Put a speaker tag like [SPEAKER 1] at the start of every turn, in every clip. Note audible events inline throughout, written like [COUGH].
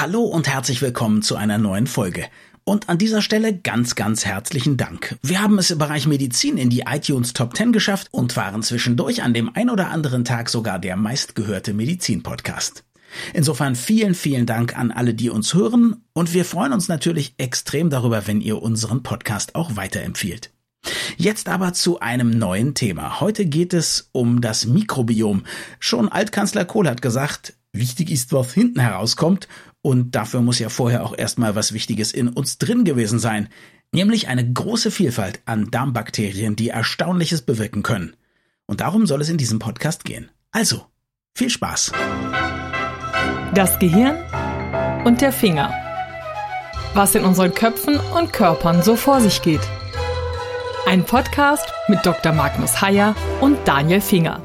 [SPEAKER 1] Hallo und herzlich willkommen zu einer neuen Folge. Und an dieser Stelle ganz, ganz herzlichen Dank. Wir haben es im Bereich Medizin in die iTunes Top 10 geschafft und waren zwischendurch an dem ein oder anderen Tag sogar der meistgehörte Medizin-Podcast. Insofern vielen, vielen Dank an alle, die uns hören und wir freuen uns natürlich extrem darüber, wenn ihr unseren Podcast auch weiterempfiehlt. Jetzt aber zu einem neuen Thema. Heute geht es um das Mikrobiom. Schon Altkanzler Kohl hat gesagt, wichtig ist, was hinten herauskommt und dafür muss ja vorher auch erstmal was Wichtiges in uns drin gewesen sein, nämlich eine große Vielfalt an Darmbakterien, die Erstaunliches bewirken können. Und darum soll es in diesem Podcast gehen. Also, viel Spaß.
[SPEAKER 2] Das Gehirn und der Finger. Was in unseren Köpfen und Körpern so vor sich geht. Ein Podcast mit Dr. Magnus Heyer und Daniel Finger.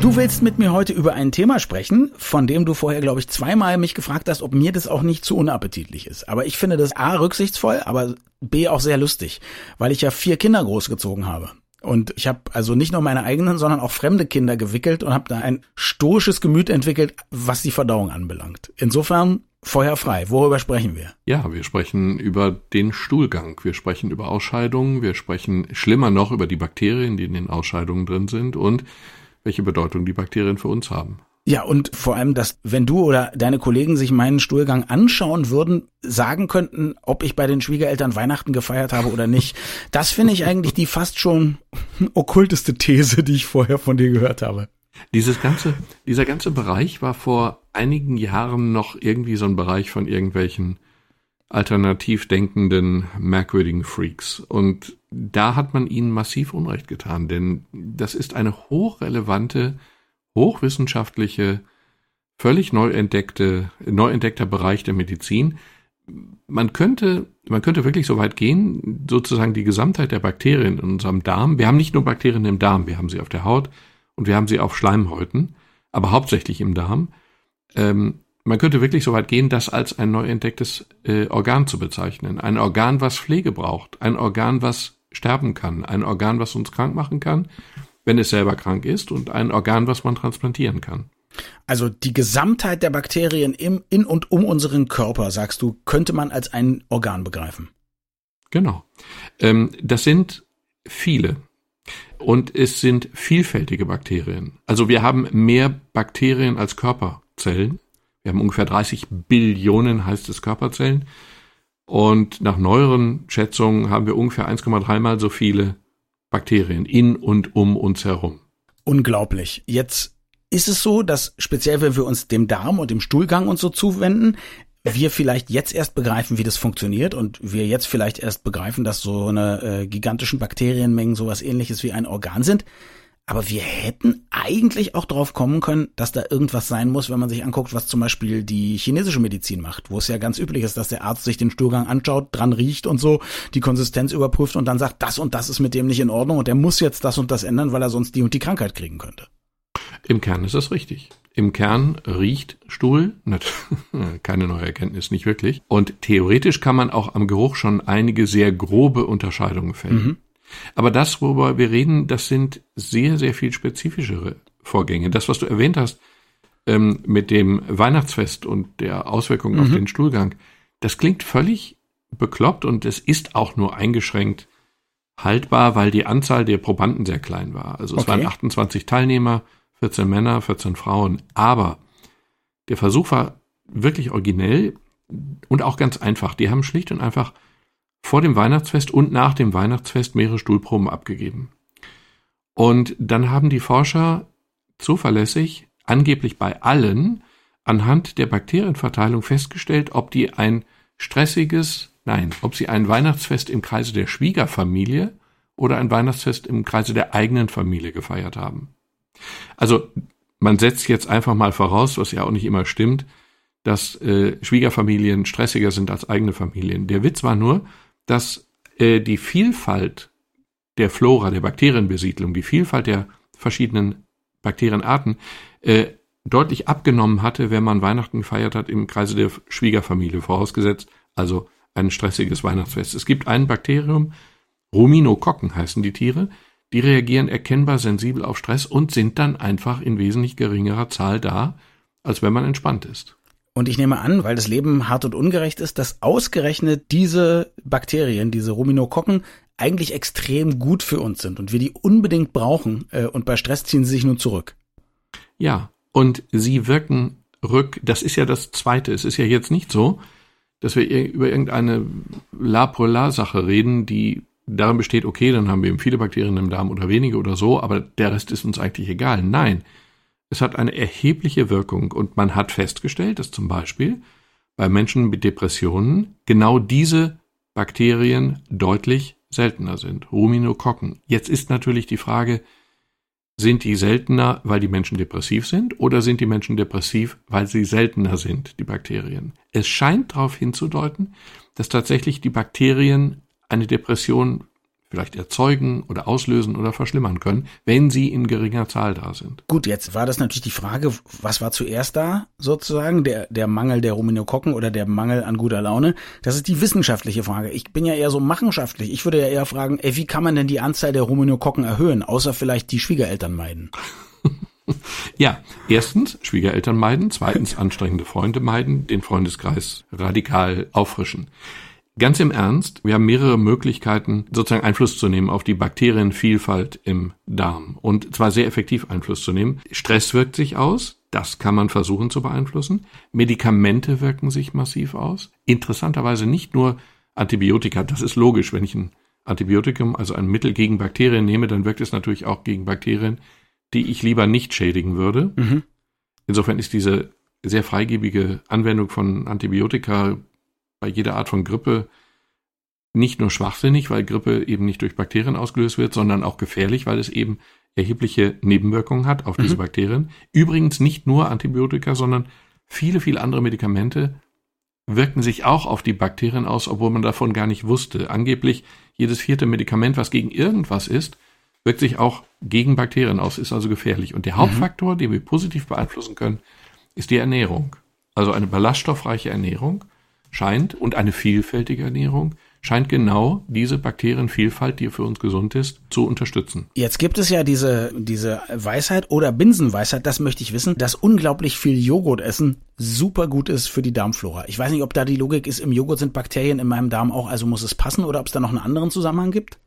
[SPEAKER 1] Du willst mit mir heute über ein Thema sprechen, von dem du vorher, glaube ich, zweimal mich gefragt hast, ob mir das auch nicht zu unappetitlich ist. Aber ich finde das A rücksichtsvoll, aber B auch sehr lustig, weil ich ja vier Kinder großgezogen habe. Und ich habe also nicht nur meine eigenen, sondern auch fremde Kinder gewickelt und habe da ein stoisches Gemüt entwickelt, was die Verdauung anbelangt. Insofern Feuer frei. Worüber sprechen wir?
[SPEAKER 3] Ja, wir sprechen über den Stuhlgang. Wir sprechen über Ausscheidungen. Wir sprechen schlimmer noch über die Bakterien, die in den Ausscheidungen drin sind und welche Bedeutung die Bakterien für uns haben.
[SPEAKER 1] Ja, und vor allem, dass wenn du oder deine Kollegen sich meinen Stuhlgang anschauen würden, sagen könnten, ob ich bei den Schwiegereltern Weihnachten gefeiert habe oder nicht. [LAUGHS] Das finde ich eigentlich die fast schon okkulteste These, die ich vorher von dir gehört habe.
[SPEAKER 3] Dieses ganze, dieser ganze Bereich war vor einigen Jahren noch irgendwie so ein Bereich von irgendwelchen alternativ denkenden, merkwürdigen Freaks. Und da hat man ihnen massiv Unrecht getan, denn das ist eine hochrelevante, hochwissenschaftliche, völlig neu entdeckte, neu entdeckter Bereich der Medizin. Man könnte, man könnte wirklich so weit gehen, sozusagen die Gesamtheit der Bakterien in unserem Darm. Wir haben nicht nur Bakterien im Darm, wir haben sie auf der Haut und wir haben sie auf Schleimhäuten, aber hauptsächlich im Darm. Ähm, man könnte wirklich so weit gehen, das als ein neu entdecktes äh, Organ zu bezeichnen. Ein Organ, was Pflege braucht. Ein Organ, was sterben kann. Ein Organ, was uns krank machen kann, wenn es selber krank ist. Und ein Organ, was man transplantieren kann.
[SPEAKER 1] Also die Gesamtheit der Bakterien im, in und um unseren Körper, sagst du, könnte man als ein Organ begreifen.
[SPEAKER 3] Genau. Ähm, das sind viele. Und es sind vielfältige Bakterien. Also wir haben mehr Bakterien als Körperzellen. Wir haben ungefähr 30 Billionen, heißt es, Körperzellen. Und nach neueren Schätzungen haben wir ungefähr 1,3 mal so viele Bakterien in und um uns herum.
[SPEAKER 1] Unglaublich. Jetzt ist es so, dass speziell wenn wir uns dem Darm und dem Stuhlgang und so zuwenden, wir vielleicht jetzt erst begreifen, wie das funktioniert und wir jetzt vielleicht erst begreifen, dass so eine äh, gigantischen Bakterienmengen sowas ähnliches wie ein Organ sind. Aber wir hätten eigentlich auch drauf kommen können, dass da irgendwas sein muss, wenn man sich anguckt, was zum Beispiel die chinesische Medizin macht, wo es ja ganz üblich ist, dass der Arzt sich den Stuhlgang anschaut, dran riecht und so, die Konsistenz überprüft und dann sagt, das und das ist mit dem nicht in Ordnung und der muss jetzt das und das ändern, weil er sonst die und die Krankheit kriegen könnte.
[SPEAKER 3] Im Kern ist das richtig. Im Kern riecht Stuhl, [LAUGHS] keine neue Erkenntnis, nicht wirklich. Und theoretisch kann man auch am Geruch schon einige sehr grobe Unterscheidungen fällen. Mhm. Aber das, worüber wir reden, das sind sehr, sehr viel spezifischere Vorgänge. Das, was du erwähnt hast ähm, mit dem Weihnachtsfest und der Auswirkung mhm. auf den Stuhlgang, das klingt völlig bekloppt und es ist auch nur eingeschränkt haltbar, weil die Anzahl der Probanden sehr klein war. Also es okay. waren 28 Teilnehmer, 14 Männer, 14 Frauen. Aber der Versuch war wirklich originell und auch ganz einfach. Die haben schlicht und einfach vor dem Weihnachtsfest und nach dem Weihnachtsfest mehrere Stuhlproben abgegeben. Und dann haben die Forscher zuverlässig, angeblich bei allen, anhand der Bakterienverteilung festgestellt, ob die ein stressiges, nein, ob sie ein Weihnachtsfest im Kreise der Schwiegerfamilie oder ein Weihnachtsfest im Kreise der eigenen Familie gefeiert haben. Also man setzt jetzt einfach mal voraus, was ja auch nicht immer stimmt, dass äh, Schwiegerfamilien stressiger sind als eigene Familien. Der Witz war nur, dass äh, die Vielfalt der Flora, der Bakterienbesiedlung, die Vielfalt der verschiedenen Bakterienarten äh, deutlich abgenommen hatte, wenn man Weihnachten gefeiert hat im Kreise der Schwiegerfamilie, vorausgesetzt also ein stressiges Weihnachtsfest. Es gibt ein Bakterium, Ruminokokken heißen die Tiere, die reagieren erkennbar sensibel auf Stress und sind dann einfach in wesentlich geringerer Zahl da, als wenn man entspannt ist.
[SPEAKER 1] Und ich nehme an, weil das Leben hart und ungerecht ist, dass ausgerechnet diese Bakterien, diese Ruminokokken, eigentlich extrem gut für uns sind und wir die unbedingt brauchen. Äh, und bei Stress ziehen sie sich nun zurück.
[SPEAKER 3] Ja, und sie wirken rück. Das ist ja das Zweite. Es ist ja jetzt nicht so, dass wir über irgendeine La-Polar-Sache reden, die darin besteht, okay, dann haben wir eben viele Bakterien im Darm oder wenige oder so, aber der Rest ist uns eigentlich egal. Nein, es hat eine erhebliche Wirkung und man hat festgestellt, dass zum Beispiel bei Menschen mit Depressionen genau diese Bakterien deutlich seltener sind. Ruminokokken. Jetzt ist natürlich die Frage, sind die seltener, weil die Menschen depressiv sind, oder sind die Menschen depressiv, weil sie seltener sind, die Bakterien? Es scheint darauf hinzudeuten, dass tatsächlich die Bakterien eine Depression vielleicht erzeugen oder auslösen oder verschlimmern können, wenn sie in geringer Zahl da sind.
[SPEAKER 1] Gut, jetzt war das natürlich die Frage, was war zuerst da sozusagen, der, der Mangel der Ruminokokken oder der Mangel an guter Laune? Das ist die wissenschaftliche Frage. Ich bin ja eher so machenschaftlich. Ich würde ja eher fragen, ey, wie kann man denn die Anzahl der Ruminokokken erhöhen, außer vielleicht die Schwiegereltern meiden? [LAUGHS]
[SPEAKER 3] Ja, erstens Schwiegereltern meiden, zweitens anstrengende Freunde meiden, den Freundeskreis radikal auffrischen. Ganz im Ernst, wir haben mehrere Möglichkeiten, sozusagen Einfluss zu nehmen auf die Bakterienvielfalt im Darm und zwar sehr effektiv Einfluss zu nehmen. Stress wirkt sich aus, das kann man versuchen zu beeinflussen. Medikamente wirken sich massiv aus. Interessanterweise nicht nur Antibiotika, das ist logisch, wenn ich ein Antibiotikum, also ein Mittel gegen Bakterien nehme, dann wirkt es natürlich auch gegen Bakterien, die ich lieber nicht schädigen würde. Mhm. Insofern ist diese sehr freigebige Anwendung von Antibiotika bei jeder Art von Grippe nicht nur schwachsinnig, weil Grippe eben nicht durch Bakterien ausgelöst wird, sondern auch gefährlich, weil es eben erhebliche Nebenwirkungen hat auf diese mhm. Bakterien. Übrigens nicht nur Antibiotika, sondern viele, viele andere Medikamente wirken sich auch auf die Bakterien aus, obwohl man davon gar nicht wusste. Angeblich jedes vierte Medikament, was gegen irgendwas ist, wirkt sich auch gegen Bakterien aus, ist also gefährlich. Und der mhm. Hauptfaktor, den wir positiv beeinflussen können, ist die Ernährung. Also eine ballaststoffreiche Ernährung scheint und eine vielfältige Ernährung scheint genau diese Bakterienvielfalt, die für uns gesund ist, zu unterstützen.
[SPEAKER 1] Jetzt gibt es ja diese, diese Weisheit oder Binsenweisheit, das möchte ich wissen, dass unglaublich viel Joghurt essen super gut ist für die Darmflora. Ich weiß nicht, ob da die Logik ist, im Joghurt sind Bakterien in meinem Darm auch, also muss es passen oder ob es da noch einen anderen Zusammenhang gibt?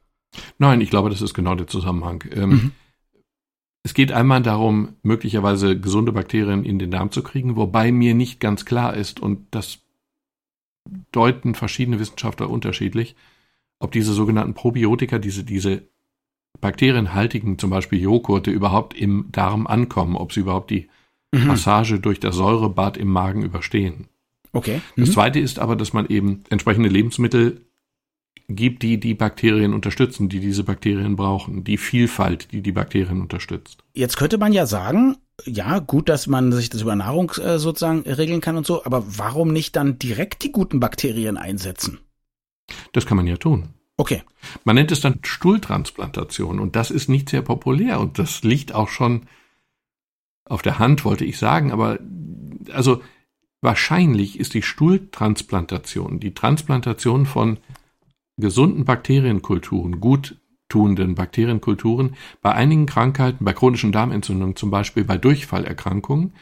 [SPEAKER 3] Nein, ich glaube, das ist genau der Zusammenhang. Ähm, mhm. Es geht einmal darum, möglicherweise gesunde Bakterien in den Darm zu kriegen, wobei mir nicht ganz klar ist, und das deuten verschiedene Wissenschaftler unterschiedlich, ob diese sogenannten Probiotika, diese, diese bakterienhaltigen, zum Beispiel Joghurte, überhaupt im Darm ankommen, ob sie überhaupt die mhm. Passage durch das Säurebad im Magen überstehen.
[SPEAKER 1] Okay.
[SPEAKER 3] Mhm. Das zweite ist aber, dass man eben entsprechende Lebensmittel gibt, die die Bakterien unterstützen, die diese Bakterien brauchen, die Vielfalt, die die Bakterien unterstützt.
[SPEAKER 1] Jetzt könnte man ja sagen, ja, gut, dass man sich das über Nahrung äh, sozusagen regeln kann und so, aber warum nicht dann direkt die guten Bakterien einsetzen?
[SPEAKER 3] Das kann man ja tun.
[SPEAKER 1] Okay.
[SPEAKER 3] Man nennt es dann Stuhltransplantation und das ist nicht sehr populär und das liegt auch schon auf der Hand, wollte ich sagen, aber also wahrscheinlich ist die Stuhltransplantation, die Transplantation von gesunden Bakterienkulturen, gut tuenden Bakterienkulturen bei einigen Krankheiten, bei chronischen Darmentzündungen, zum Beispiel bei Durchfallerkrankungen,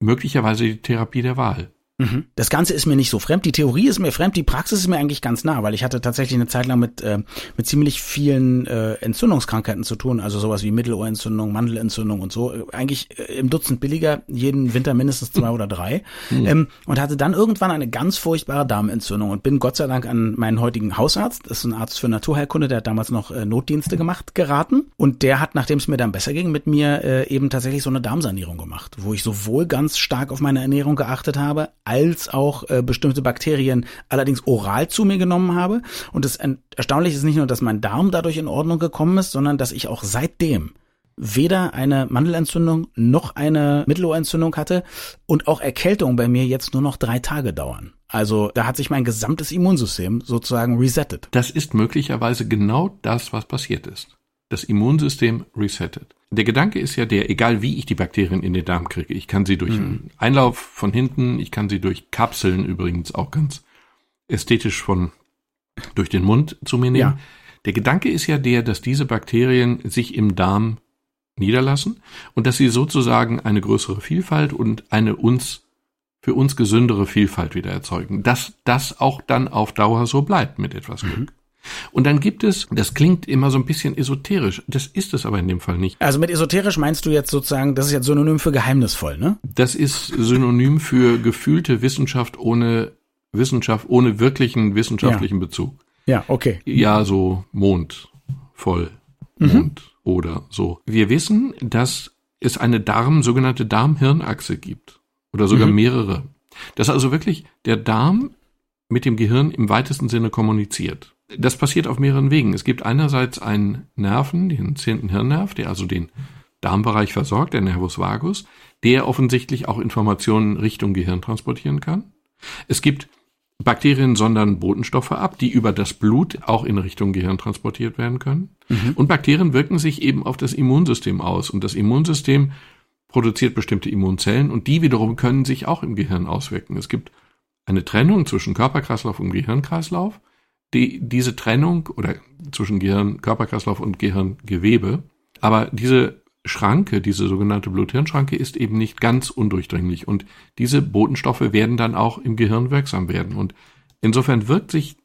[SPEAKER 3] möglicherweise die Therapie der Wahl.
[SPEAKER 1] Mhm. Das Ganze ist mir nicht so fremd. Die Theorie ist mir fremd, die Praxis ist mir eigentlich ganz nah, weil ich hatte tatsächlich eine Zeit lang mit, äh, mit ziemlich vielen äh, Entzündungskrankheiten zu tun, also sowas wie Mittelohrentzündung, Mandelentzündung und so. Eigentlich äh, im Dutzend billiger, jeden Winter mindestens zwei oder drei. Mhm. Ähm, und hatte dann irgendwann eine ganz furchtbare Darmentzündung und bin Gott sei Dank an meinen heutigen Hausarzt, das ist ein Arzt für Naturheilkunde, der hat damals noch äh, Notdienste gemacht, geraten. Und der hat, nachdem es mir dann besser ging, mit mir äh, eben tatsächlich so eine Darmsanierung gemacht, wo ich sowohl ganz stark auf meine Ernährung geachtet habe, als auch äh, bestimmte Bakterien allerdings oral zu mir genommen habe. Und das Erstaunliche ist nicht nur, dass mein Darm dadurch in Ordnung gekommen ist, sondern dass ich auch seitdem weder eine Mandelentzündung noch eine Mittelohrentzündung hatte und auch Erkältung bei mir jetzt nur noch drei Tage dauern. Also da hat sich mein gesamtes Immunsystem sozusagen resettet.
[SPEAKER 3] Das ist möglicherweise genau das, was passiert ist. Das Immunsystem resettet. Der Gedanke ist ja der, egal wie ich die Bakterien in den Darm kriege, ich kann sie durch mhm. Einlauf von hinten, ich kann sie durch Kapseln übrigens auch ganz ästhetisch von durch den Mund zu mir nehmen. Ja. Der Gedanke ist ja der, dass diese Bakterien sich im Darm niederlassen und dass sie sozusagen eine größere Vielfalt und eine uns für uns gesündere Vielfalt wieder erzeugen. Dass das auch dann auf Dauer so bleibt mit etwas Glück. Mhm. Und dann gibt es, das klingt immer so ein bisschen esoterisch, das ist es aber in dem Fall nicht.
[SPEAKER 1] Also mit esoterisch meinst du jetzt sozusagen, das ist jetzt synonym für geheimnisvoll, ne?
[SPEAKER 3] Das ist synonym für gefühlte Wissenschaft ohne Wissenschaft, ohne wirklichen wissenschaftlichen ja. Bezug.
[SPEAKER 1] Ja, okay.
[SPEAKER 3] Ja, so Mond, voll, mhm. Mond mhm. oder so. Wir wissen, dass es eine Darm, sogenannte Darm-Hirn-Achse gibt. Oder sogar mhm. mehrere. Dass also wirklich der Darm mit dem Gehirn im weitesten Sinne kommuniziert. Das passiert auf mehreren Wegen. Es gibt einerseits einen Nerven, den zehnten Hirnnerv, der also den Darmbereich versorgt, der Nervus vagus, der offensichtlich auch Informationen Richtung Gehirn transportieren kann. Es gibt Bakterien sondern Botenstoffe ab, die über das Blut auch in Richtung Gehirn transportiert werden können. Mhm. Und Bakterien wirken sich eben auf das Immunsystem aus. Und das Immunsystem produziert bestimmte Immunzellen und die wiederum können sich auch im Gehirn auswirken. Es gibt eine Trennung zwischen Körperkreislauf und Gehirnkreislauf die, diese Trennung oder zwischen Gehirn, Körperkreislauf und Gehirngewebe, aber diese Schranke, diese sogenannte Blut-Hirn-Schranke ist eben nicht ganz undurchdringlich. Und diese Botenstoffe werden dann auch im Gehirn wirksam werden. Und insofern wirkt sich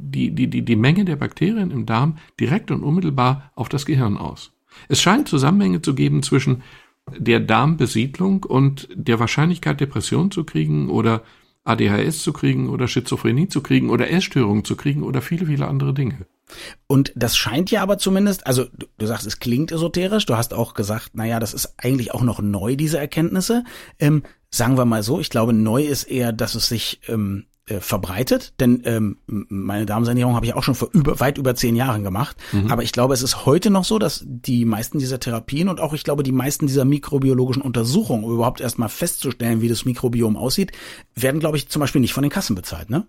[SPEAKER 3] die, die, die, die Menge der Bakterien im Darm direkt und unmittelbar auf das Gehirn aus. Es scheint Zusammenhänge zu geben zwischen der Darmbesiedlung und der Wahrscheinlichkeit, Depression zu kriegen oder ADHS zu kriegen oder Schizophrenie zu kriegen oder Essstörungen zu kriegen oder viele, viele andere Dinge.
[SPEAKER 1] Und das scheint ja aber zumindest, also du, du sagst, es klingt esoterisch, du hast auch gesagt, naja, das ist eigentlich auch noch neu, diese Erkenntnisse. Ähm, sagen wir mal so, ich glaube, neu ist eher, dass es sich ähm, äh, verbreitet, denn ähm, meine Darmsanierung habe ich auch schon vor über, weit über zehn Jahren gemacht. Mhm. Aber ich glaube, es ist heute noch so, dass die meisten dieser Therapien und auch ich glaube, die meisten dieser mikrobiologischen Untersuchungen, um überhaupt erstmal festzustellen, wie das Mikrobiom aussieht, werden, glaube ich, zum Beispiel nicht von den Kassen bezahlt, ne?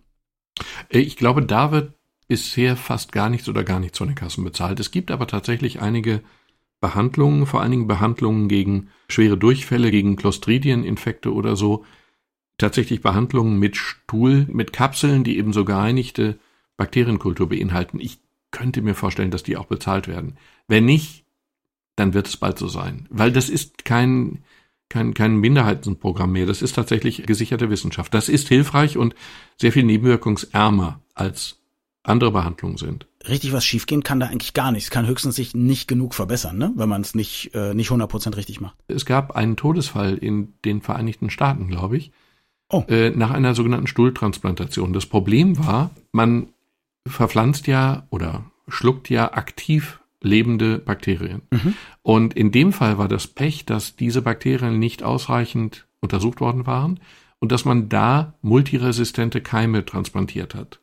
[SPEAKER 3] Äh, ich glaube, da wird bisher fast gar nichts oder gar nichts von den Kassen bezahlt. Es gibt aber tatsächlich einige Behandlungen, vor allen Dingen Behandlungen gegen schwere Durchfälle, gegen Clostridieninfekte oder so, tatsächlich Behandlungen mit Stuhl, mit Kapseln, die eben so gereinigte Bakterienkultur beinhalten. Ich könnte mir vorstellen, dass die auch bezahlt werden. Wenn nicht, dann wird es bald so sein. Weil das ist kein, kein, kein Minderheitenprogramm mehr. Das ist tatsächlich gesicherte Wissenschaft. Das ist hilfreich und sehr viel nebenwirkungsärmer als andere Behandlungen sind.
[SPEAKER 1] Richtig was schiefgehen kann da eigentlich gar nichts. Kann höchstens sich nicht genug verbessern, ne? wenn man es nicht, äh, nicht 100% richtig macht.
[SPEAKER 3] Es gab einen Todesfall in den Vereinigten Staaten, glaube ich, oh. äh, nach einer sogenannten Stuhltransplantation. Das Problem war, man verpflanzt ja oder schluckt ja aktiv lebende Bakterien. Mhm. Und in dem Fall war das Pech, dass diese Bakterien nicht ausreichend untersucht worden waren und dass man da multiresistente Keime transplantiert hat.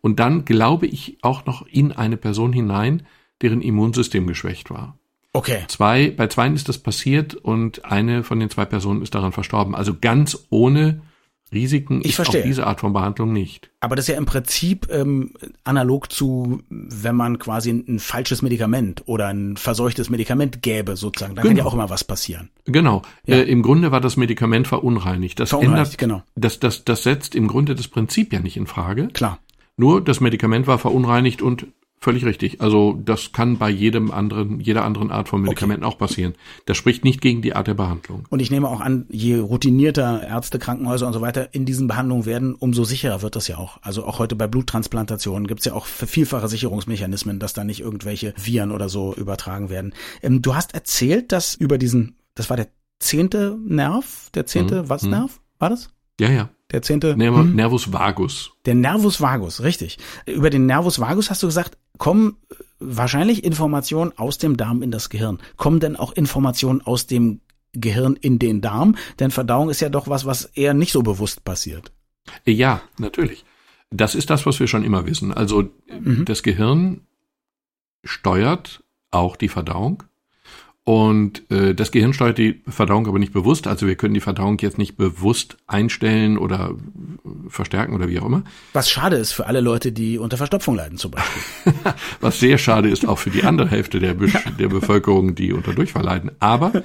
[SPEAKER 3] Und dann glaube ich auch noch in eine Person hinein, deren Immunsystem geschwächt war.
[SPEAKER 1] Okay.
[SPEAKER 3] Zwei, bei zweien ist das passiert und eine von den zwei Personen ist daran verstorben. Also ganz ohne Risiken
[SPEAKER 1] ich ist verstehe.
[SPEAKER 3] auch diese Art von Behandlung nicht.
[SPEAKER 1] Aber das ist ja im Prinzip ähm, analog zu, wenn man quasi ein, ein, falsches Medikament oder ein verseuchtes Medikament gäbe, sozusagen. Da genau. kann ja auch immer was passieren.
[SPEAKER 3] Genau. Ja. Äh, Im Grunde war das Medikament verunreinigt. Das verunreinigt, ändert,
[SPEAKER 1] genau.
[SPEAKER 3] Das, das, das setzt im Grunde das Prinzip ja nicht in Frage.
[SPEAKER 1] Klar.
[SPEAKER 3] Nur das Medikament war verunreinigt und Völlig richtig. Also das kann bei jedem anderen, jeder anderen Art von Medikamenten okay. auch passieren. Das spricht nicht gegen die Art der Behandlung.
[SPEAKER 1] Und ich nehme auch an, je routinierter Ärzte, Krankenhäuser und so weiter in diesen Behandlungen werden, umso sicherer wird das ja auch. Also auch heute bei Bluttransplantationen gibt es ja auch vielfache Sicherungsmechanismen, dass da nicht irgendwelche Viren oder so übertragen werden. Ähm, du hast erzählt, dass über diesen, das war der zehnte Nerv, der zehnte, mhm. was mhm. Nerv war das?
[SPEAKER 3] Ja, ja.
[SPEAKER 1] Der zehnte.
[SPEAKER 3] Ner hm? Nervus vagus.
[SPEAKER 1] Der Nervus vagus, richtig. Über den Nervus vagus hast du gesagt, kommen wahrscheinlich Informationen aus dem Darm in das Gehirn. Kommen denn auch Informationen aus dem Gehirn in den Darm? Denn Verdauung ist ja doch was, was eher nicht so bewusst passiert.
[SPEAKER 3] Ja, natürlich. Das ist das, was wir schon immer wissen. Also mhm. das Gehirn steuert auch die Verdauung. Und äh, das Gehirn steuert die Verdauung aber nicht bewusst. Also wir können die Verdauung jetzt nicht bewusst einstellen oder verstärken oder wie auch immer.
[SPEAKER 1] Was schade ist für alle Leute, die unter Verstopfung leiden zum Beispiel. [LAUGHS]
[SPEAKER 3] Was sehr schade ist auch für die andere Hälfte der, Be der Bevölkerung, die unter Durchfall leiden. Aber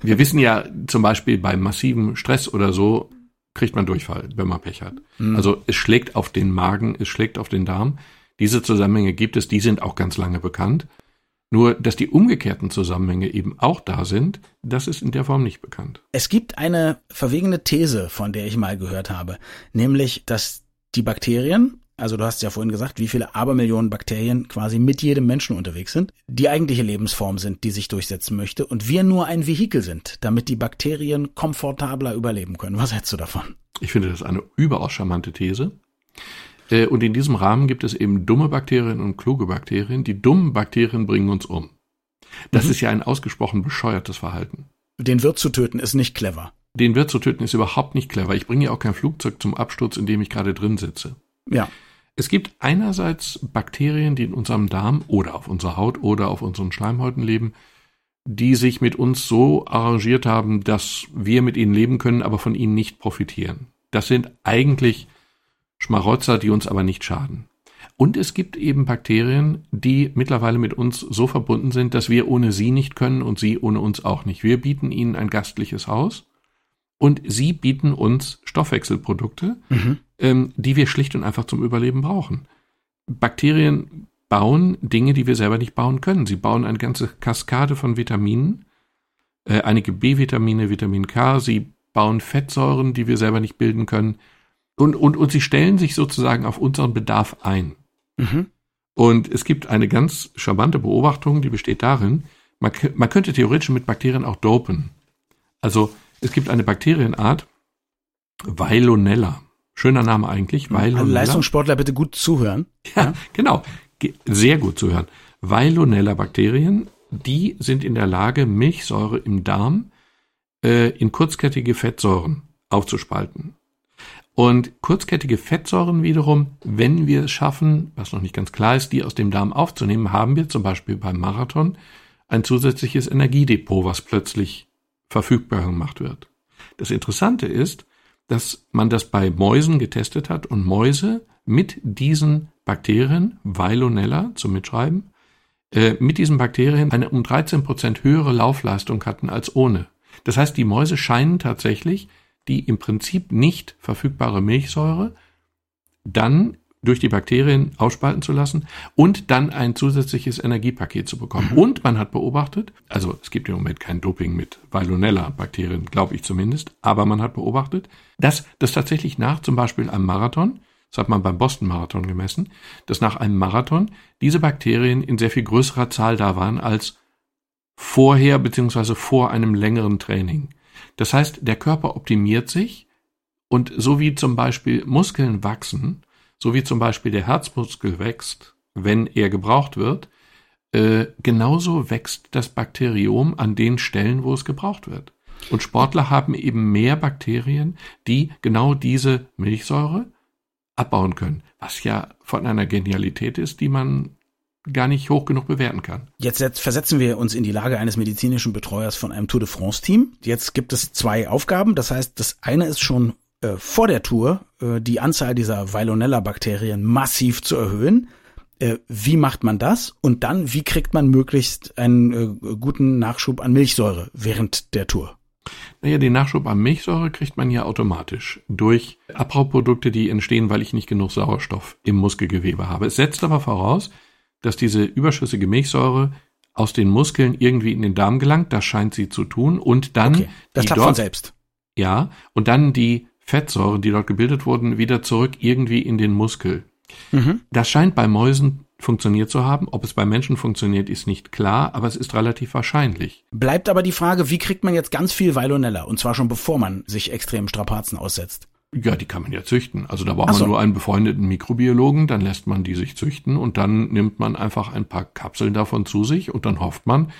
[SPEAKER 3] wir wissen ja zum Beispiel bei massivem Stress oder so kriegt man Durchfall, wenn man Pech hat. Mhm. Also es schlägt auf den Magen, es schlägt auf den Darm. Diese Zusammenhänge gibt es, die sind auch ganz lange bekannt. Nur, dass die umgekehrten Zusammenhänge eben auch da sind, das ist in der Form nicht bekannt.
[SPEAKER 1] Es gibt eine verwegene These, von der ich mal gehört habe, nämlich, dass die Bakterien, also du hast ja vorhin gesagt, wie viele Abermillionen Bakterien quasi mit jedem Menschen unterwegs sind, die eigentliche Lebensform sind, die sich durchsetzen möchte und wir nur ein Vehikel sind, damit die Bakterien komfortabler überleben können. Was hältst du davon?
[SPEAKER 3] Ich finde das eine überaus charmante These. Äh, und in diesem Rahmen gibt es eben dumme Bakterien und kluge Bakterien. Die dummen Bakterien bringen uns um. Das mhm. ist ja ein ausgesprochen bescheuertes Verhalten.
[SPEAKER 1] Den Wirt zu töten ist nicht clever.
[SPEAKER 3] Den Wirt zu töten ist überhaupt nicht clever. Ich bringe ja auch kein Flugzeug zum Absturz, in dem ich gerade drin sitze.
[SPEAKER 1] Ja.
[SPEAKER 3] Es gibt einerseits Bakterien, die in unserem Darm oder auf unserer Haut oder auf unseren Schleimhäuten leben, die sich mit uns so arrangiert haben, dass wir mit ihnen leben können, aber von ihnen nicht profitieren. Das sind eigentlich Schmarotzer, die uns aber nicht schaden. Und es gibt eben Bakterien, die mittlerweile mit uns so verbunden sind, dass wir ohne sie nicht können und sie ohne uns auch nicht. Wir bieten ihnen ein gastliches Haus und sie bieten uns Stoffwechselprodukte, mhm. ähm, die wir schlicht und einfach zum Überleben brauchen. Bakterien bauen Dinge, die wir selber nicht bauen können. Sie bauen eine ganze Kaskade von Vitaminen, äh, einige B-Vitamine, Vitamin K, sie bauen Fettsäuren, die wir selber nicht bilden können. Und, und, und sie stellen sich sozusagen auf unseren Bedarf ein. Mhm. Und es gibt eine ganz charmante Beobachtung, die besteht darin, man, man könnte theoretisch mit Bakterien auch dopen. Also es gibt eine Bakterienart, Veilonella. Schöner Name eigentlich,
[SPEAKER 1] Veilonella. Also Leistungssportler bitte gut zuhören.
[SPEAKER 3] Ja, ja, genau. Sehr gut zuhören. Veilonella-Bakterien, die sind in der Lage, Milchsäure im Darm äh, in kurzkettige Fettsäuren aufzuspalten. Und kurzkettige Fettsäuren wiederum, wenn wir es schaffen, was noch nicht ganz klar ist, die aus dem Darm aufzunehmen, haben wir zum Beispiel beim Marathon ein zusätzliches Energiedepot, was plötzlich verfügbar gemacht wird. Das Interessante ist, dass man das bei Mäusen getestet hat und Mäuse mit diesen Bakterien, Veilonella zum Mitschreiben, äh, mit diesen Bakterien eine um 13 Prozent höhere Laufleistung hatten als ohne. Das heißt, die Mäuse scheinen tatsächlich die im Prinzip nicht verfügbare Milchsäure dann durch die Bakterien ausspalten zu lassen und dann ein zusätzliches Energiepaket zu bekommen. Mhm. Und man hat beobachtet, also es gibt im Moment kein Doping mit Veilonella-Bakterien, glaube ich zumindest, aber man hat beobachtet, dass das tatsächlich nach zum Beispiel einem Marathon, das hat man beim Boston-Marathon gemessen, dass nach einem Marathon diese Bakterien in sehr viel größerer Zahl da waren als vorher beziehungsweise vor einem längeren Training. Das heißt, der Körper optimiert sich und so wie zum Beispiel Muskeln wachsen, so wie zum Beispiel der Herzmuskel wächst, wenn er gebraucht wird, äh, genauso wächst das Bakteriom an den Stellen, wo es gebraucht wird. Und Sportler haben eben mehr Bakterien, die genau diese Milchsäure abbauen können, was ja von einer Genialität ist, die man gar nicht hoch genug bewerten kann.
[SPEAKER 1] Jetzt versetzen wir uns in die Lage eines medizinischen Betreuers von einem Tour de France Team. Jetzt gibt es zwei Aufgaben. Das heißt, das eine ist schon äh, vor der Tour äh, die Anzahl dieser Veilonella-Bakterien massiv zu erhöhen. Äh, wie macht man das? Und dann, wie kriegt man möglichst einen äh, guten Nachschub an Milchsäure während der Tour?
[SPEAKER 3] Naja, den Nachschub an Milchsäure kriegt man ja automatisch durch Abbauprodukte, die entstehen, weil ich nicht genug Sauerstoff im Muskelgewebe habe. Es setzt aber voraus, dass diese überschüssige Milchsäure aus den Muskeln irgendwie in den Darm gelangt. Das scheint sie zu tun. Und dann. Okay,
[SPEAKER 1] das klappt dort, von selbst.
[SPEAKER 3] Ja. Und dann die Fettsäuren, die dort gebildet wurden, wieder zurück irgendwie in den Muskel. Mhm. Das scheint bei Mäusen funktioniert zu haben. Ob es bei Menschen funktioniert, ist nicht klar, aber es ist relativ wahrscheinlich.
[SPEAKER 1] Bleibt aber die Frage, wie kriegt man jetzt ganz viel Veilonella? Und zwar schon bevor man sich extremen Strapazen aussetzt.
[SPEAKER 3] Ja, die kann man ja züchten. Also da braucht so. man nur einen befreundeten Mikrobiologen, dann lässt man die sich züchten und dann nimmt man einfach ein paar Kapseln davon zu sich und dann hofft man,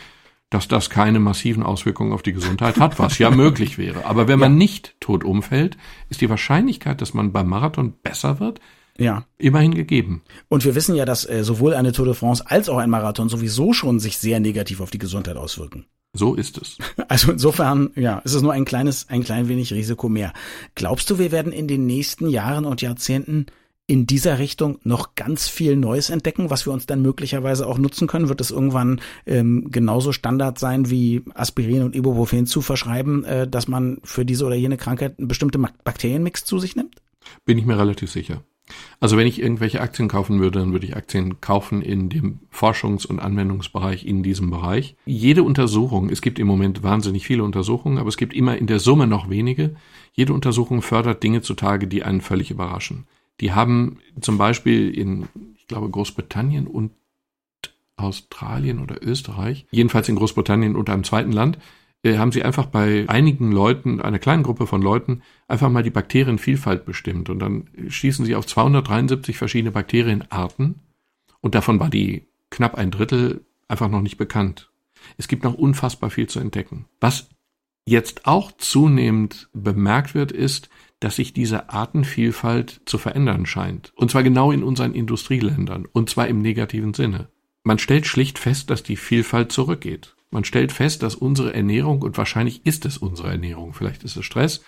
[SPEAKER 3] dass das keine massiven Auswirkungen auf die Gesundheit hat, was ja [LAUGHS] möglich wäre. Aber wenn man nicht tot umfällt, ist die Wahrscheinlichkeit, dass man beim Marathon besser wird, ja. immerhin gegeben.
[SPEAKER 1] Und wir wissen ja, dass äh, sowohl eine Tour de France als auch ein Marathon sowieso schon sich sehr negativ auf die Gesundheit auswirken.
[SPEAKER 3] So ist es. [LAUGHS]
[SPEAKER 1] Also insofern, ja, ist es nur ein kleines, ein klein wenig Risiko mehr. Glaubst du, wir werden in den nächsten Jahren und Jahrzehnten in dieser Richtung noch ganz viel Neues entdecken, was wir uns dann möglicherweise auch nutzen können? Wird es irgendwann ähm, genauso Standard sein, wie Aspirin und Ibuprofen zu verschreiben, äh, dass man für diese oder jene Krankheit einen bestimmten Bakterienmix zu sich nimmt?
[SPEAKER 3] Bin ich mir relativ sicher. Also wenn ich irgendwelche Aktien kaufen würde, dann würde ich Aktien kaufen in dem Forschungs- und Anwendungsbereich in diesem Bereich. Jede Untersuchung, es gibt im Moment wahnsinnig viele Untersuchungen, aber es gibt immer in der Summe noch wenige. Jede Untersuchung fördert Dinge zutage, die einen völlig überraschen. Die haben zum Beispiel in, ich glaube, Großbritannien und Australien oder Österreich, jedenfalls in Großbritannien und einem zweiten Land, äh, haben sie einfach bei einigen Leuten, einer kleinen Gruppe von Leuten, einfach mal die Bakterienvielfalt bestimmt. Und dann schießen sie auf 273 verschiedene Bakterienarten. Und davon war die knapp ein Drittel einfach noch nicht bekannt. Es gibt noch unfassbar viel zu entdecken. Was jetzt auch zunehmend bemerkt wird, ist, dass sich diese Artenvielfalt zu verändern scheint. Und zwar genau in unseren Industrieländern. Und zwar im negativen Sinne. Man stellt schlicht fest, dass die Vielfalt zurückgeht. Man stellt fest, dass unsere Ernährung, und wahrscheinlich ist es unsere Ernährung, vielleicht ist es Stress,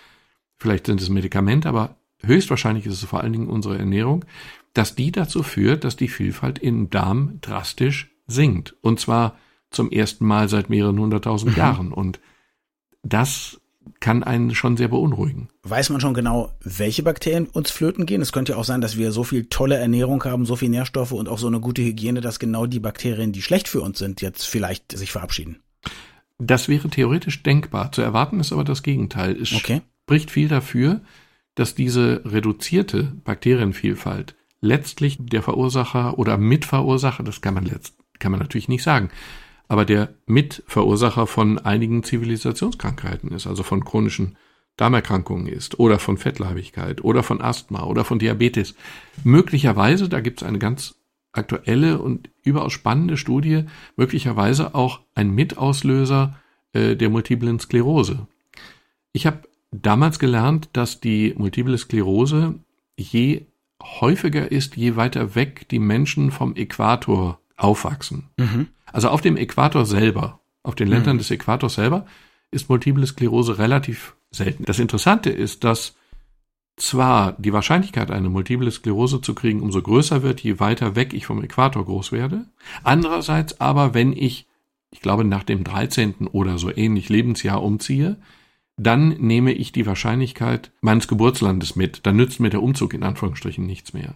[SPEAKER 3] vielleicht sind es Medikamente, aber höchstwahrscheinlich ist es vor allen Dingen unsere Ernährung, dass die dazu führt, dass die Vielfalt im Darm drastisch sinkt. Und zwar zum ersten Mal seit mehreren hunderttausend mhm. Jahren. Und das kann einen schon sehr beunruhigen.
[SPEAKER 1] Weiß man schon genau, welche Bakterien uns flöten gehen? Es könnte ja auch sein, dass wir so viel tolle Ernährung haben, so viel Nährstoffe und auch so eine gute Hygiene, dass genau die Bakterien, die schlecht für uns sind, jetzt vielleicht sich verabschieden.
[SPEAKER 3] Das wäre theoretisch denkbar. Zu erwarten ist aber das Gegenteil. Es okay. spricht viel dafür, dass diese reduzierte Bakterienvielfalt letztlich der Verursacher oder Mitverursacher, das kann man letzt, kann man natürlich nicht sagen, aber der Mitverursacher von einigen Zivilisationskrankheiten ist, also von chronischen Darmerkrankungen ist oder von Fettleibigkeit oder von Asthma oder von Diabetes. Möglicherweise, da gibt es eine ganz aktuelle und überaus spannende Studie, möglicherweise auch ein Mitauslöser äh, der multiplen Sklerose. Ich habe damals gelernt, dass die multiple Sklerose je häufiger ist, je weiter weg die Menschen vom Äquator aufwachsen. Mhm. Also auf dem Äquator selber, auf den Ländern mhm. des Äquators selber, ist Multiple Sklerose relativ selten. Das Interessante ist, dass zwar die Wahrscheinlichkeit, eine Multiple Sklerose zu kriegen, umso größer wird, je weiter weg ich vom Äquator groß werde. Andererseits aber, wenn ich, ich glaube, nach dem 13. oder so ähnlich Lebensjahr umziehe, dann nehme ich die Wahrscheinlichkeit meines Geburtslandes mit. Dann nützt mir der Umzug in Anführungsstrichen nichts mehr.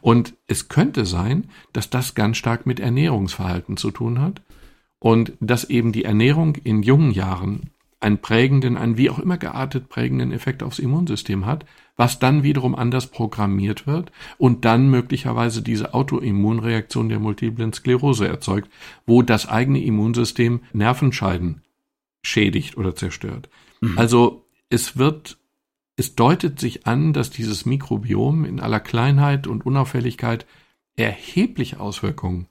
[SPEAKER 3] Und es könnte sein, dass das ganz stark mit Ernährungsverhalten zu tun hat und dass eben die Ernährung in jungen Jahren einen prägenden, einen wie auch immer geartet prägenden Effekt aufs Immunsystem hat, was dann wiederum anders programmiert wird und dann möglicherweise diese Autoimmunreaktion der multiplen Sklerose erzeugt, wo das eigene Immunsystem Nervenscheiden schädigt oder zerstört. Mhm. Also es wird es deutet sich an, dass dieses Mikrobiom in aller Kleinheit und Unauffälligkeit erhebliche Auswirkungen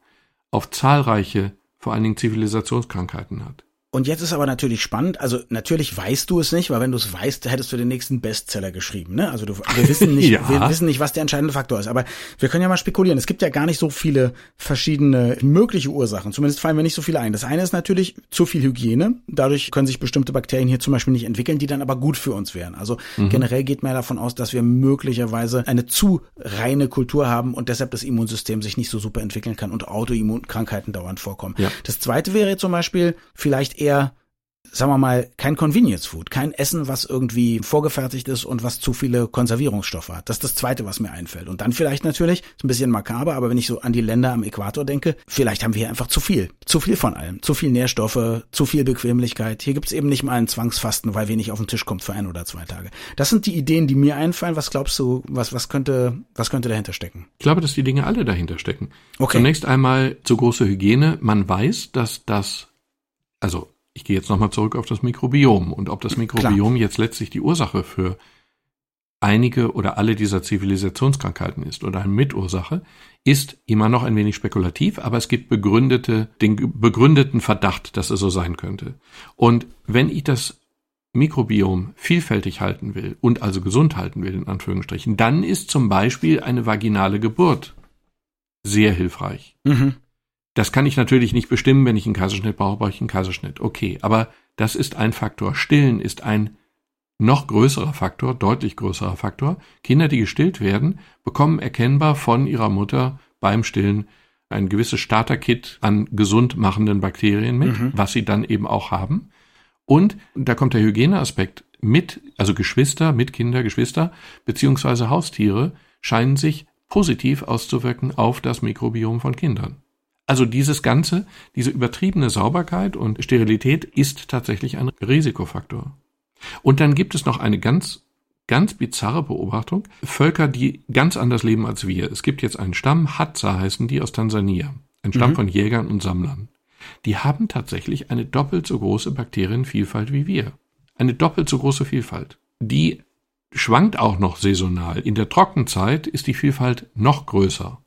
[SPEAKER 3] auf zahlreiche, vor allen Dingen Zivilisationskrankheiten hat.
[SPEAKER 1] Und jetzt ist aber natürlich spannend, also natürlich weißt du es nicht, weil wenn du es weißt, hättest du den nächsten Bestseller geschrieben, ne? Also du, wir wissen nicht, [LAUGHS] ja. wir wissen nicht, was der entscheidende Faktor ist, aber wir können ja mal spekulieren. Es gibt ja gar nicht so viele verschiedene mögliche Ursachen, zumindest fallen mir nicht so viele ein. Das eine ist natürlich zu viel Hygiene, dadurch können sich bestimmte Bakterien hier zum Beispiel nicht entwickeln, die dann aber gut für uns wären. Also mhm. generell geht man davon aus, dass wir möglicherweise eine zu reine Kultur haben und deshalb das Immunsystem sich nicht so super entwickeln kann und Autoimmunkrankheiten dauernd vorkommen. Ja. Das zweite wäre zum Beispiel vielleicht eher sagen wir mal, kein Convenience Food, kein Essen, was irgendwie vorgefertigt ist und was zu viele Konservierungsstoffe hat. Das ist das Zweite, was mir einfällt. Und dann vielleicht natürlich, ist ein bisschen makaber, aber wenn ich so an die Länder am Äquator denke, vielleicht haben wir hier einfach zu viel. Zu viel von allem. Zu viel Nährstoffe, zu viel Bequemlichkeit. Hier gibt's eben nicht mal ein Zwangsfasten, weil wenig auf den Tisch kommt für ein oder zwei Tage. Das sind die Ideen, die mir einfallen. Was glaubst du, was, was könnte, was könnte dahinter stecken?
[SPEAKER 3] Ich glaube, dass die Dinge alle dahinter stecken. Okay. Zunächst einmal zu große Hygiene. Man weiß, dass das also ich gehe jetzt nochmal zurück auf das Mikrobiom und ob das Mikrobiom Klar. jetzt letztlich die Ursache für einige oder alle dieser Zivilisationskrankheiten ist oder eine Mitursache, ist immer noch ein wenig spekulativ, aber es gibt begründete, den begründeten Verdacht, dass es so sein könnte. Und wenn ich das Mikrobiom vielfältig halten will und also gesund halten will, in Anführungsstrichen, dann ist zum Beispiel eine vaginale Geburt sehr hilfreich. Mhm. Das kann ich natürlich nicht bestimmen, wenn ich einen Kaiserschnitt brauche, brauche ich einen Kaiserschnitt. Okay, aber das ist ein Faktor. Stillen ist ein noch größerer Faktor, deutlich größerer Faktor. Kinder, die gestillt werden, bekommen erkennbar von ihrer Mutter beim Stillen ein gewisses Starterkit an gesund machenden Bakterien mit, mhm. was sie dann eben auch haben. Und da kommt der Hygieneaspekt mit, also Geschwister, Mitkinder, Geschwister, beziehungsweise Haustiere scheinen sich positiv auszuwirken auf das Mikrobiom von Kindern. Also dieses Ganze, diese übertriebene Sauberkeit und Sterilität ist tatsächlich ein Risikofaktor. Und dann gibt es noch eine ganz, ganz bizarre Beobachtung. Völker, die ganz anders leben als wir. Es gibt jetzt einen Stamm, Hadza heißen die aus Tansania. Ein Stamm mhm. von Jägern und Sammlern. Die haben tatsächlich eine doppelt so große Bakterienvielfalt wie wir. Eine doppelt so große Vielfalt. Die schwankt auch noch saisonal. In der Trockenzeit ist die Vielfalt noch größer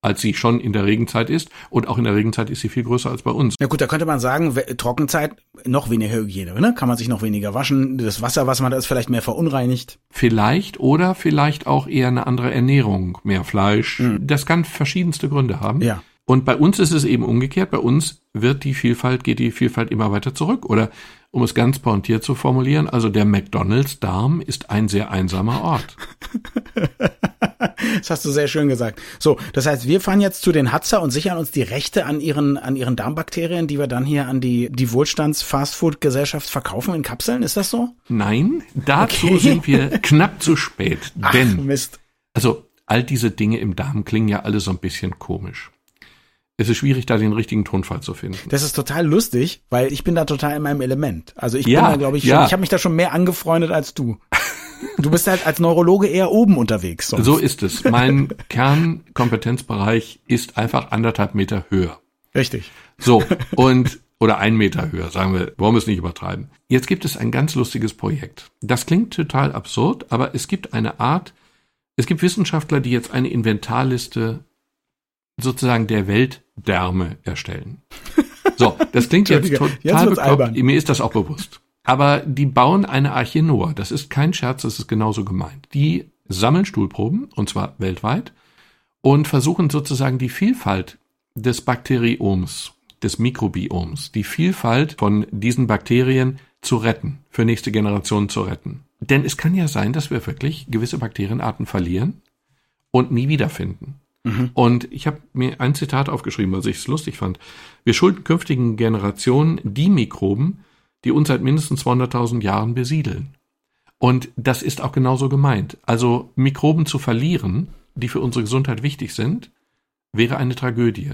[SPEAKER 3] als sie schon in der Regenzeit ist. Und auch in der Regenzeit ist sie viel größer als bei uns.
[SPEAKER 1] Ja gut, da könnte man sagen, Trockenzeit noch weniger Hygiene, ne? Kann man sich noch weniger waschen. Das Wasser, was man da ist, vielleicht mehr verunreinigt.
[SPEAKER 3] Vielleicht oder vielleicht auch eher eine andere Ernährung, mehr Fleisch. Mhm. Das kann verschiedenste Gründe haben.
[SPEAKER 1] Ja.
[SPEAKER 3] Und bei uns ist es eben umgekehrt. Bei uns wird die Vielfalt, geht die Vielfalt immer weiter zurück. Oder um es ganz pointiert zu formulieren, also der McDonalds-Darm ist ein sehr einsamer Ort. [LAUGHS]
[SPEAKER 1] das hast du sehr schön gesagt. So, das heißt, wir fahren jetzt zu den Hatzer und sichern uns die Rechte an ihren, an ihren Darmbakterien, die wir dann hier an die, die Wohlstands-Fastfood-Gesellschaft verkaufen in Kapseln. Ist das so?
[SPEAKER 3] Nein, dazu okay. sind wir knapp zu spät. [LAUGHS]
[SPEAKER 1] Ach,
[SPEAKER 3] denn,
[SPEAKER 1] Mist.
[SPEAKER 3] also, all diese Dinge im Darm klingen ja alle so ein bisschen komisch es ist schwierig, da den richtigen Tonfall zu finden.
[SPEAKER 1] Das ist total lustig, weil ich bin da total in meinem Element. Also ich ja, bin da, glaube ich, schon, ja. ich habe mich da schon mehr angefreundet als du. Du bist halt als Neurologe eher oben unterwegs.
[SPEAKER 3] Sonst. So ist es. Mein [LAUGHS] Kernkompetenzbereich ist einfach anderthalb Meter höher.
[SPEAKER 1] Richtig.
[SPEAKER 3] So, und oder ein Meter höher, sagen wir, wollen wir es nicht übertreiben. Jetzt gibt es ein ganz lustiges Projekt. Das klingt total absurd, aber es gibt eine Art, es gibt Wissenschaftler, die jetzt eine Inventarliste sozusagen der Weltdärme erstellen. So, das klingt [LAUGHS] jetzt total jetzt bekloppt. Albern. Mir ist das auch bewusst. Aber die bauen eine Arche Noah. Das ist kein Scherz, das ist genauso gemeint. Die sammeln Stuhlproben, und zwar weltweit, und versuchen sozusagen die Vielfalt des Bakterioms, des Mikrobioms, die Vielfalt von diesen Bakterien zu retten, für nächste Generationen zu retten. Denn es kann ja sein, dass wir wirklich gewisse Bakterienarten verlieren und nie wiederfinden. Mhm. Und ich habe mir ein Zitat aufgeschrieben, was ich es lustig fand. Wir schulden künftigen Generationen die Mikroben, die uns seit mindestens 200.000 Jahren besiedeln. Und das ist auch genauso gemeint. Also Mikroben zu verlieren, die für unsere Gesundheit wichtig sind, wäre eine Tragödie.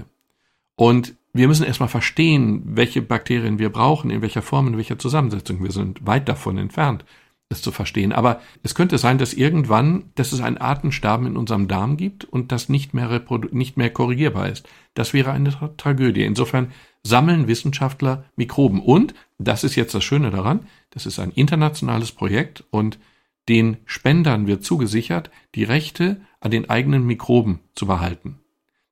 [SPEAKER 3] Und wir müssen erstmal verstehen, welche Bakterien wir brauchen, in welcher Form, in welcher Zusammensetzung. Wir sind weit davon entfernt es zu verstehen. Aber es könnte sein, dass irgendwann, dass es ein Artensterben in unserem Darm gibt und das nicht mehr, nicht mehr korrigierbar ist. Das wäre eine Tra Tragödie. Insofern sammeln Wissenschaftler Mikroben. Und, das ist jetzt das Schöne daran, das ist ein internationales Projekt und den Spendern wird zugesichert, die Rechte an den eigenen Mikroben zu behalten.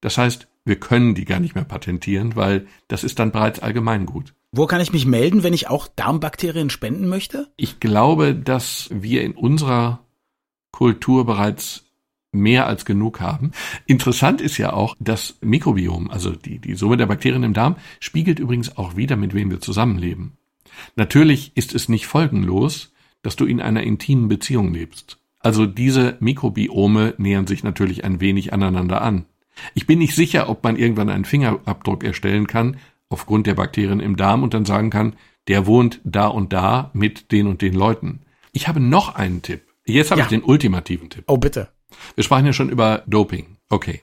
[SPEAKER 3] Das heißt, wir können die gar nicht mehr patentieren, weil das ist dann bereits Allgemeingut.
[SPEAKER 1] Wo kann ich mich melden, wenn ich auch Darmbakterien spenden möchte?
[SPEAKER 3] Ich glaube, dass wir in unserer Kultur bereits mehr als genug haben. Interessant ist ja auch, das Mikrobiom, also die, die Summe der Bakterien im Darm, spiegelt übrigens auch wieder, mit wem wir zusammenleben. Natürlich ist es nicht folgenlos, dass du in einer intimen Beziehung lebst. Also diese Mikrobiome nähern sich natürlich ein wenig aneinander an. Ich bin nicht sicher, ob man irgendwann einen Fingerabdruck erstellen kann, aufgrund der Bakterien im Darm und dann sagen kann, der wohnt da und da mit den und den Leuten. Ich habe noch einen Tipp. Jetzt habe ja. ich den ultimativen Tipp.
[SPEAKER 1] Oh, bitte.
[SPEAKER 3] Wir sprachen ja schon über Doping. Okay.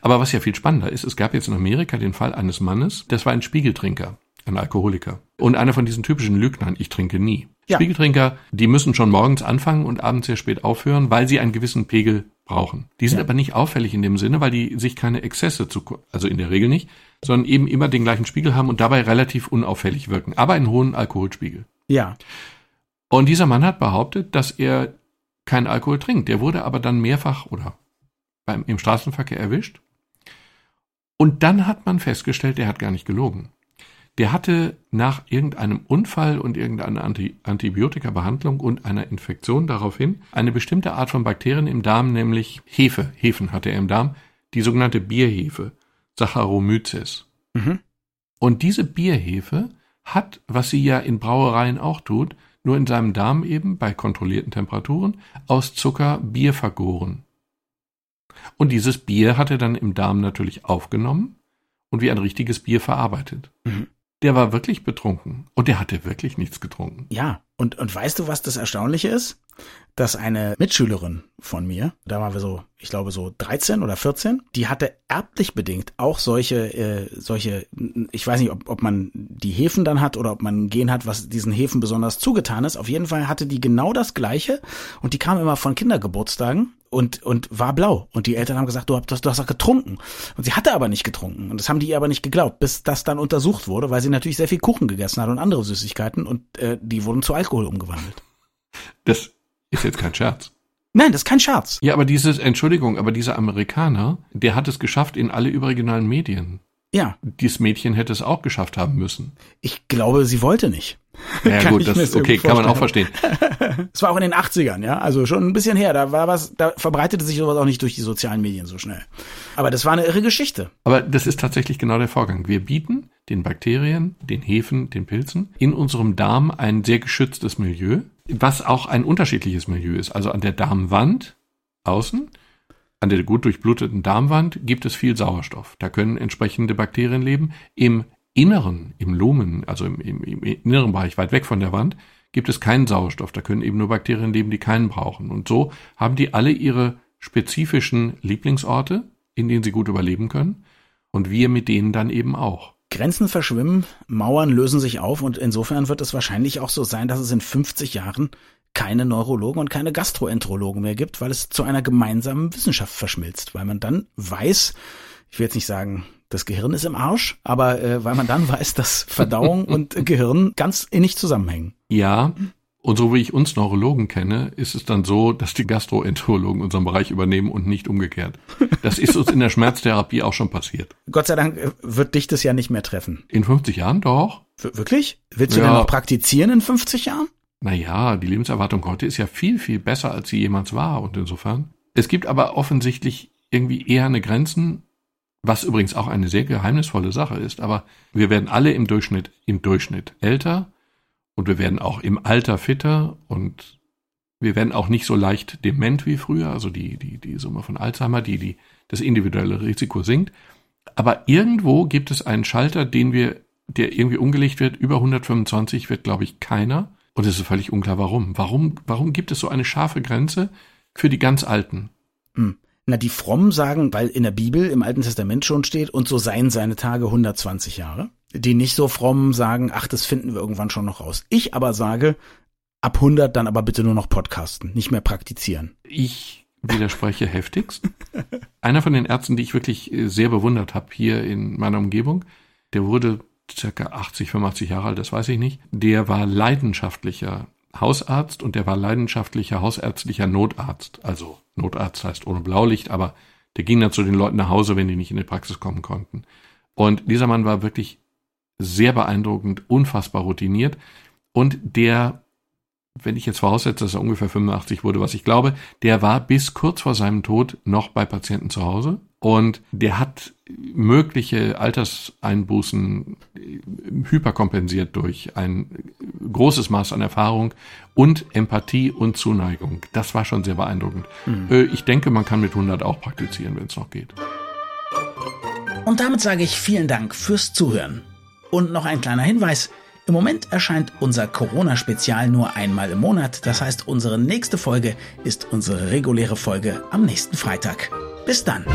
[SPEAKER 3] Aber was ja viel spannender ist, es gab jetzt in Amerika den Fall eines Mannes, das war ein Spiegeltrinker, ein Alkoholiker. Und einer von diesen typischen Lügnern, ich trinke nie. Ja. Spiegeltrinker, die müssen schon morgens anfangen und abends sehr spät aufhören, weil sie einen gewissen Pegel brauchen. Die sind ja. aber nicht auffällig in dem Sinne, weil die sich keine Exzesse zu, also in der Regel nicht, sondern eben immer den gleichen Spiegel haben und dabei relativ unauffällig wirken, aber einen hohen Alkoholspiegel.
[SPEAKER 1] Ja.
[SPEAKER 3] Und dieser Mann hat behauptet, dass er keinen Alkohol trinkt. Der wurde aber dann mehrfach oder beim, im Straßenverkehr erwischt. Und dann hat man festgestellt, er hat gar nicht gelogen. Der hatte nach irgendeinem Unfall und irgendeiner Anti Antibiotika-Behandlung und einer Infektion daraufhin eine bestimmte Art von Bakterien im Darm, nämlich Hefe, Hefen hatte er im Darm, die sogenannte Bierhefe, Saccharomyces. Mhm. Und diese Bierhefe hat, was sie ja in Brauereien auch tut, nur in seinem Darm eben bei kontrollierten Temperaturen aus Zucker Bier vergoren. Und dieses Bier hat er dann im Darm natürlich aufgenommen und wie ein richtiges Bier verarbeitet. Mhm. Der war wirklich betrunken. Und der hatte wirklich nichts getrunken.
[SPEAKER 1] Ja, und, und weißt du, was das Erstaunliche ist? Dass eine Mitschülerin von mir, da waren wir so, ich glaube so 13 oder 14, die hatte erblich bedingt auch solche, äh, solche, ich weiß nicht, ob, ob man die Hefen dann hat oder ob man ein Gen hat, was diesen Hefen besonders zugetan ist. Auf jeden Fall hatte die genau das Gleiche und die kam immer von Kindergeburtstagen und, und war blau. Und die Eltern haben gesagt, du hast, du hast doch getrunken. Und sie hatte aber nicht getrunken. Und das haben die ihr aber nicht geglaubt, bis das dann untersucht wurde, weil sie natürlich sehr viel Kuchen gegessen hat und andere Süßigkeiten und äh, die wurden zu Alkohol umgewandelt.
[SPEAKER 3] Das ist jetzt kein Scherz.
[SPEAKER 1] Nein, das ist kein Scherz.
[SPEAKER 3] Ja, aber dieses, Entschuldigung, aber dieser Amerikaner, der hat es geschafft in alle überregionalen Medien.
[SPEAKER 1] Ja.
[SPEAKER 3] Dieses Mädchen hätte es auch geschafft haben müssen.
[SPEAKER 1] Ich glaube, sie wollte nicht.
[SPEAKER 3] Ja gut, das ist okay, kann man auch verstehen. [LAUGHS]
[SPEAKER 1] Es war auch in den 80ern, ja, also schon ein bisschen her. Da war was, da verbreitete sich sowas auch nicht durch die sozialen Medien so schnell. Aber das war eine irre Geschichte.
[SPEAKER 3] Aber das ist tatsächlich genau der Vorgang. Wir bieten den Bakterien, den Hefen, den Pilzen in unserem Darm ein sehr geschütztes Milieu, was auch ein unterschiedliches Milieu ist. Also an der Darmwand außen, an der gut durchbluteten Darmwand gibt es viel Sauerstoff. Da können entsprechende Bakterien leben. Im Inneren, im Lumen, also im, im, im inneren Bereich, weit weg von der Wand, gibt es keinen Sauerstoff. Da können eben nur Bakterien leben, die keinen brauchen. Und so haben die alle ihre spezifischen Lieblingsorte, in denen sie gut überleben können. Und wir mit denen dann eben auch.
[SPEAKER 1] Grenzen verschwimmen, Mauern lösen sich auf und insofern wird es wahrscheinlich auch so sein, dass es in 50 Jahren keine Neurologen und keine Gastroenterologen mehr gibt, weil es zu einer gemeinsamen Wissenschaft verschmilzt, weil man dann weiß, ich will jetzt nicht sagen, das Gehirn ist im Arsch, aber äh, weil man dann [LAUGHS] weiß, dass Verdauung und Gehirn ganz innig zusammenhängen.
[SPEAKER 3] Ja, und so wie ich uns Neurologen kenne, ist es dann so, dass die Gastroenterologen unseren Bereich übernehmen und nicht umgekehrt. Das ist uns in der Schmerztherapie auch schon passiert.
[SPEAKER 1] Gott sei Dank äh, wird dich das ja nicht mehr treffen.
[SPEAKER 3] In 50 Jahren doch.
[SPEAKER 1] W wirklich? Willst du ja. denn noch praktizieren in 50 Jahren?
[SPEAKER 3] Naja, die Lebenserwartung heute ist ja viel, viel besser, als sie jemals war. Und insofern. Es gibt aber offensichtlich irgendwie eher eine Grenzen, was übrigens auch eine sehr geheimnisvolle Sache ist. Aber wir werden alle im Durchschnitt, im Durchschnitt älter und wir werden auch im Alter fitter und wir werden auch nicht so leicht dement wie früher, also die, die, die Summe von Alzheimer, die, die, das individuelle Risiko sinkt. Aber irgendwo gibt es einen Schalter, den wir, der irgendwie umgelegt wird. Über 125 wird, glaube ich, keiner. Und es ist völlig unklar, warum. Warum, warum gibt es so eine scharfe Grenze für die ganz Alten?
[SPEAKER 1] Hm. Na, die Frommen sagen, weil in der Bibel im Alten Testament schon steht, und so seien seine Tage 120 Jahre. Die nicht so frommen sagen, ach, das finden wir irgendwann schon noch raus. Ich aber sage, ab 100 dann aber bitte nur noch podcasten, nicht mehr praktizieren.
[SPEAKER 3] Ich widerspreche [LAUGHS] heftigst. Einer von den Ärzten, die ich wirklich äh, sehr bewundert habe hier in meiner Umgebung, der wurde circa 80, 85 Jahre alt, das weiß ich nicht. Der war leidenschaftlicher Hausarzt und der war leidenschaftlicher hausärztlicher Notarzt. Also Notarzt heißt ohne Blaulicht, aber der ging dann zu den Leuten nach Hause, wenn die nicht in die Praxis kommen konnten. Und dieser Mann war wirklich sehr beeindruckend, unfassbar routiniert und der wenn ich jetzt voraussetze, dass er ungefähr 85 wurde, was ich glaube, der war bis kurz vor seinem Tod noch bei Patienten zu Hause und der hat mögliche Alterseinbußen hyperkompensiert durch ein großes Maß an Erfahrung und Empathie und Zuneigung. Das war schon sehr beeindruckend. Mhm. Ich denke, man kann mit 100 auch praktizieren, wenn es noch geht.
[SPEAKER 1] Und damit sage ich vielen Dank fürs Zuhören. Und noch ein kleiner Hinweis. Im Moment erscheint unser Corona-Spezial nur einmal im Monat. Das heißt, unsere nächste Folge ist unsere reguläre Folge am nächsten Freitag. Bis dann.